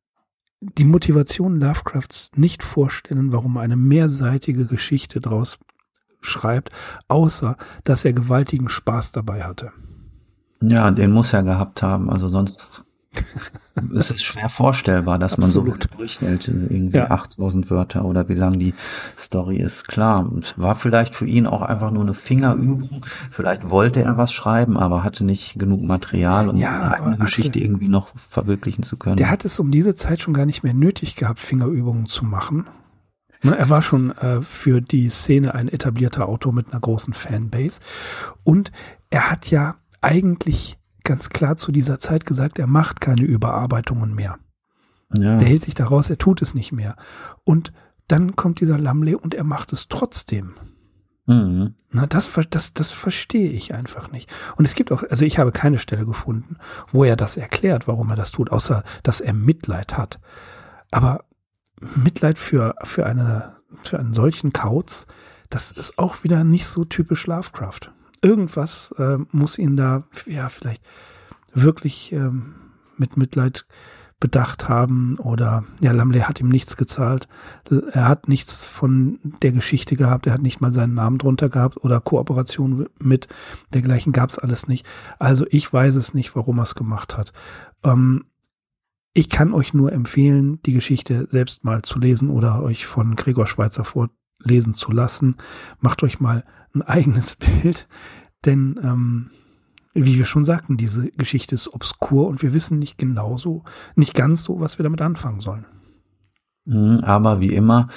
die Motivation Lovecrafts nicht vorstellen, warum eine mehrseitige Geschichte draus schreibt, außer dass er gewaltigen Spaß dabei hatte. Ja, den muss er gehabt haben, also sonst ist es schwer vorstellbar, dass Absolut. man so durchhält, irgendwie ja. 8000 Wörter oder wie lang die Story ist. Klar, es war vielleicht für ihn auch einfach nur eine Fingerübung. Vielleicht wollte er was schreiben, aber hatte nicht genug Material, um ja, eine eigene Geschichte irgendwie noch verwirklichen zu können. Der hat es um diese Zeit schon gar nicht mehr nötig gehabt, Fingerübungen zu machen. Ne, er war schon äh, für die Szene ein etablierter Autor mit einer großen Fanbase. Und er hat ja eigentlich ganz klar zu dieser Zeit gesagt, er macht keine Überarbeitungen mehr. Ja. Der hält sich daraus, er tut es nicht mehr. Und dann kommt dieser Lamley und er macht es trotzdem. Mhm. Na, das, das, das verstehe ich einfach nicht. Und es gibt auch, also ich habe keine Stelle gefunden, wo er das erklärt, warum er das tut, außer dass er Mitleid hat. Aber Mitleid für, für, eine, für einen solchen Kauz, das ist auch wieder nicht so typisch Lovecraft. Irgendwas äh, muss ihn da, ja, vielleicht wirklich ähm, mit Mitleid bedacht haben oder ja, Lamley hat ihm nichts gezahlt. Er hat nichts von der Geschichte gehabt, er hat nicht mal seinen Namen drunter gehabt oder Kooperation mit dergleichen gab es alles nicht. Also ich weiß es nicht, warum er es gemacht hat. Ähm, ich kann euch nur empfehlen, die Geschichte selbst mal zu lesen oder euch von Gregor Schweizer vorlesen zu lassen. Macht euch mal ein eigenes Bild, denn ähm, wie wir schon sagten, diese Geschichte ist obskur und wir wissen nicht genauso, nicht ganz so, was wir damit anfangen sollen. Mhm, aber wie immer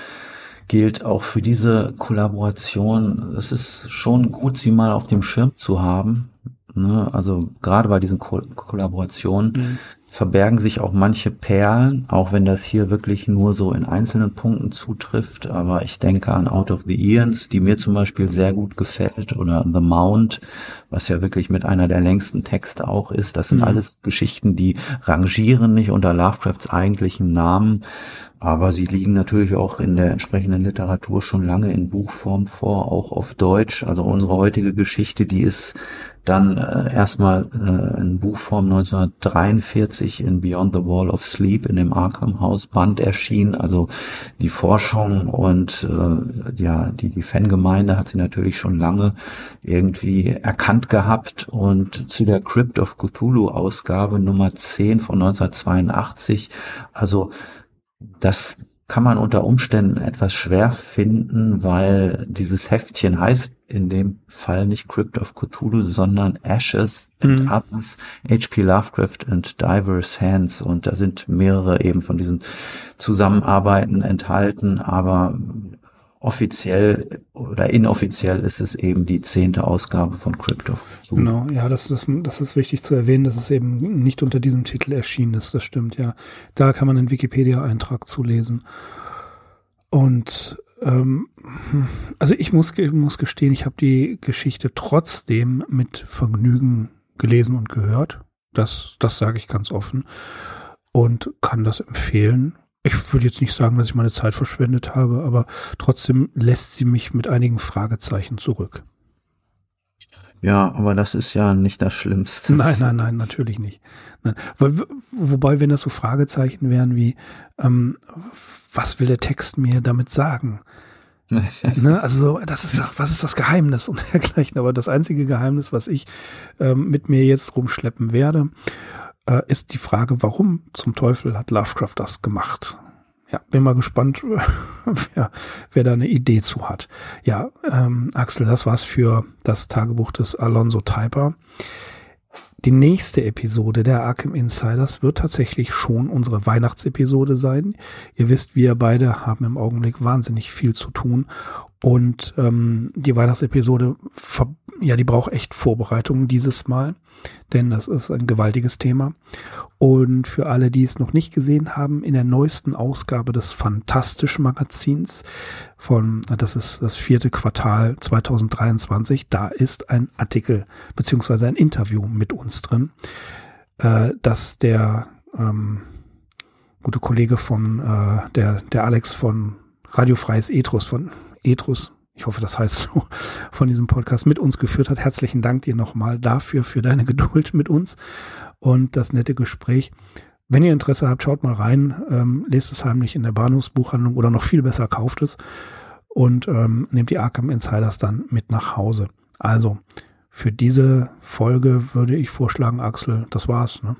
gilt auch für diese Kollaboration, es ist schon gut, sie mal auf dem Schirm zu haben. Ne? Also gerade bei diesen Ko Kollaborationen mhm verbergen sich auch manche Perlen, auch wenn das hier wirklich nur so in einzelnen Punkten zutrifft. Aber ich denke an Out of the Eons, die mir zum Beispiel sehr gut gefällt, oder The Mount, was ja wirklich mit einer der längsten Texte auch ist. Das sind mhm. alles Geschichten, die rangieren nicht unter Lovecrafts eigentlichen Namen, aber sie liegen natürlich auch in der entsprechenden Literatur schon lange in Buchform vor, auch auf Deutsch. Also unsere heutige Geschichte, die ist dann äh, erstmal äh, in Buchform 1943 in Beyond the Wall of Sleep in dem Arkham House Band erschien. Also die Forschung und äh, ja die die Fangemeinde hat sie natürlich schon lange irgendwie erkannt gehabt und zu der Crypt of Cthulhu Ausgabe Nummer 10 von 1982. Also das kann man unter Umständen etwas schwer finden, weil dieses Heftchen heißt in dem Fall nicht Crypt of Cthulhu, sondern Ashes and mhm. Others, H.P. Lovecraft and Diverse Hands. Und da sind mehrere eben von diesen Zusammenarbeiten enthalten, aber offiziell oder inoffiziell ist es eben die zehnte Ausgabe von Crypto. Genau, ja, das, das, das ist wichtig zu erwähnen, dass es eben nicht unter diesem Titel erschienen ist, das stimmt, ja. Da kann man einen Wikipedia-Eintrag zulesen. Und ähm, also ich muss, muss gestehen, ich habe die Geschichte trotzdem mit Vergnügen gelesen und gehört. Das, das sage ich ganz offen. Und kann das empfehlen ich würde jetzt nicht sagen, dass ich meine Zeit verschwendet habe, aber trotzdem lässt sie mich mit einigen Fragezeichen zurück. Ja, aber das ist ja nicht das Schlimmste. Nein, nein, nein, natürlich nicht. Nein. Wobei, wenn das so Fragezeichen wären wie, ähm, was will der Text mir damit sagen? ne? Also das ist was ist das Geheimnis und dergleichen. Aber das einzige Geheimnis, was ich ähm, mit mir jetzt rumschleppen werde, äh, ist die Frage, warum zum Teufel hat Lovecraft das gemacht? Ja, bin mal gespannt, wer, wer da eine Idee zu hat. Ja, ähm, Axel, das war's für das Tagebuch des Alonso Typer. Die nächste Episode der Arkham Insiders wird tatsächlich schon unsere Weihnachtsepisode sein. Ihr wisst, wir beide haben im Augenblick wahnsinnig viel zu tun und ähm, die Weihnachtsepisode, ja, die braucht echt Vorbereitung dieses Mal, denn das ist ein gewaltiges Thema. Und für alle, die es noch nicht gesehen haben, in der neuesten Ausgabe des Fantastisch Magazins von, das ist das vierte Quartal 2023, da ist ein Artikel beziehungsweise ein Interview mit uns drin, äh, dass der ähm, gute Kollege von, äh, der, der Alex von Radiofreies Ethos von Etrus, ich hoffe, das heißt so, von diesem Podcast mit uns geführt hat. Herzlichen Dank dir nochmal dafür, für deine Geduld mit uns und das nette Gespräch. Wenn ihr Interesse habt, schaut mal rein, ähm, lest es heimlich in der Bahnhofsbuchhandlung oder noch viel besser kauft es und ähm, nehmt die Arkham Insiders dann mit nach Hause. Also, für diese Folge würde ich vorschlagen, Axel, das war's, ne?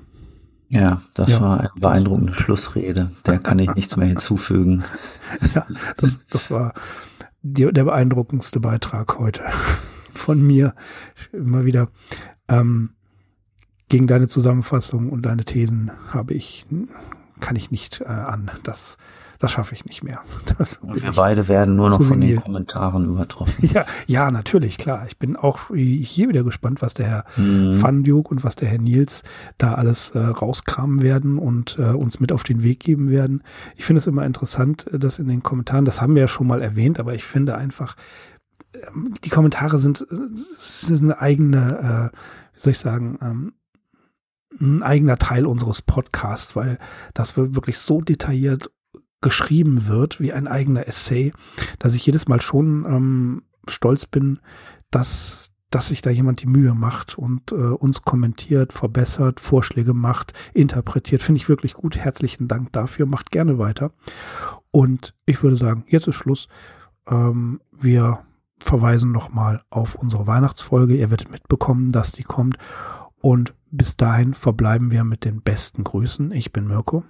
Ja, das ja, war eine beeindruckende Schlussrede. Der kann ich nichts mehr hinzufügen. Ja, das, das war die, der beeindruckendste Beitrag heute von mir. Immer wieder ähm, gegen deine Zusammenfassung und deine Thesen habe ich, kann ich nicht äh, an. Das das schaffe ich nicht mehr. wir beide werden nur noch von den Kommentaren übertroffen. Ja, ja, natürlich, klar. Ich bin auch hier wieder gespannt, was der Herr mhm. Van Duke und was der Herr Nils da alles äh, rauskramen werden und äh, uns mit auf den Weg geben werden. Ich finde es immer interessant, äh, dass in den Kommentaren, das haben wir ja schon mal erwähnt, aber ich finde einfach, ähm, die Kommentare sind, äh, sind eine eigene, äh, wie soll ich sagen, ähm, ein eigener Teil unseres Podcasts, weil das wirklich so detailliert geschrieben wird, wie ein eigener Essay, dass ich jedes Mal schon ähm, stolz bin, dass, dass sich da jemand die Mühe macht und äh, uns kommentiert, verbessert, Vorschläge macht, interpretiert. Finde ich wirklich gut. Herzlichen Dank dafür. Macht gerne weiter. Und ich würde sagen, jetzt ist Schluss. Ähm, wir verweisen nochmal auf unsere Weihnachtsfolge. Ihr werdet mitbekommen, dass die kommt. Und bis dahin verbleiben wir mit den besten Grüßen. Ich bin Mirko.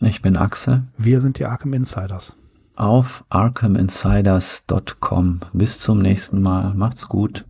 Ich bin Axel. Wir sind die Arkham Insiders. Auf arkhaminsiders.com. Bis zum nächsten Mal. Macht's gut.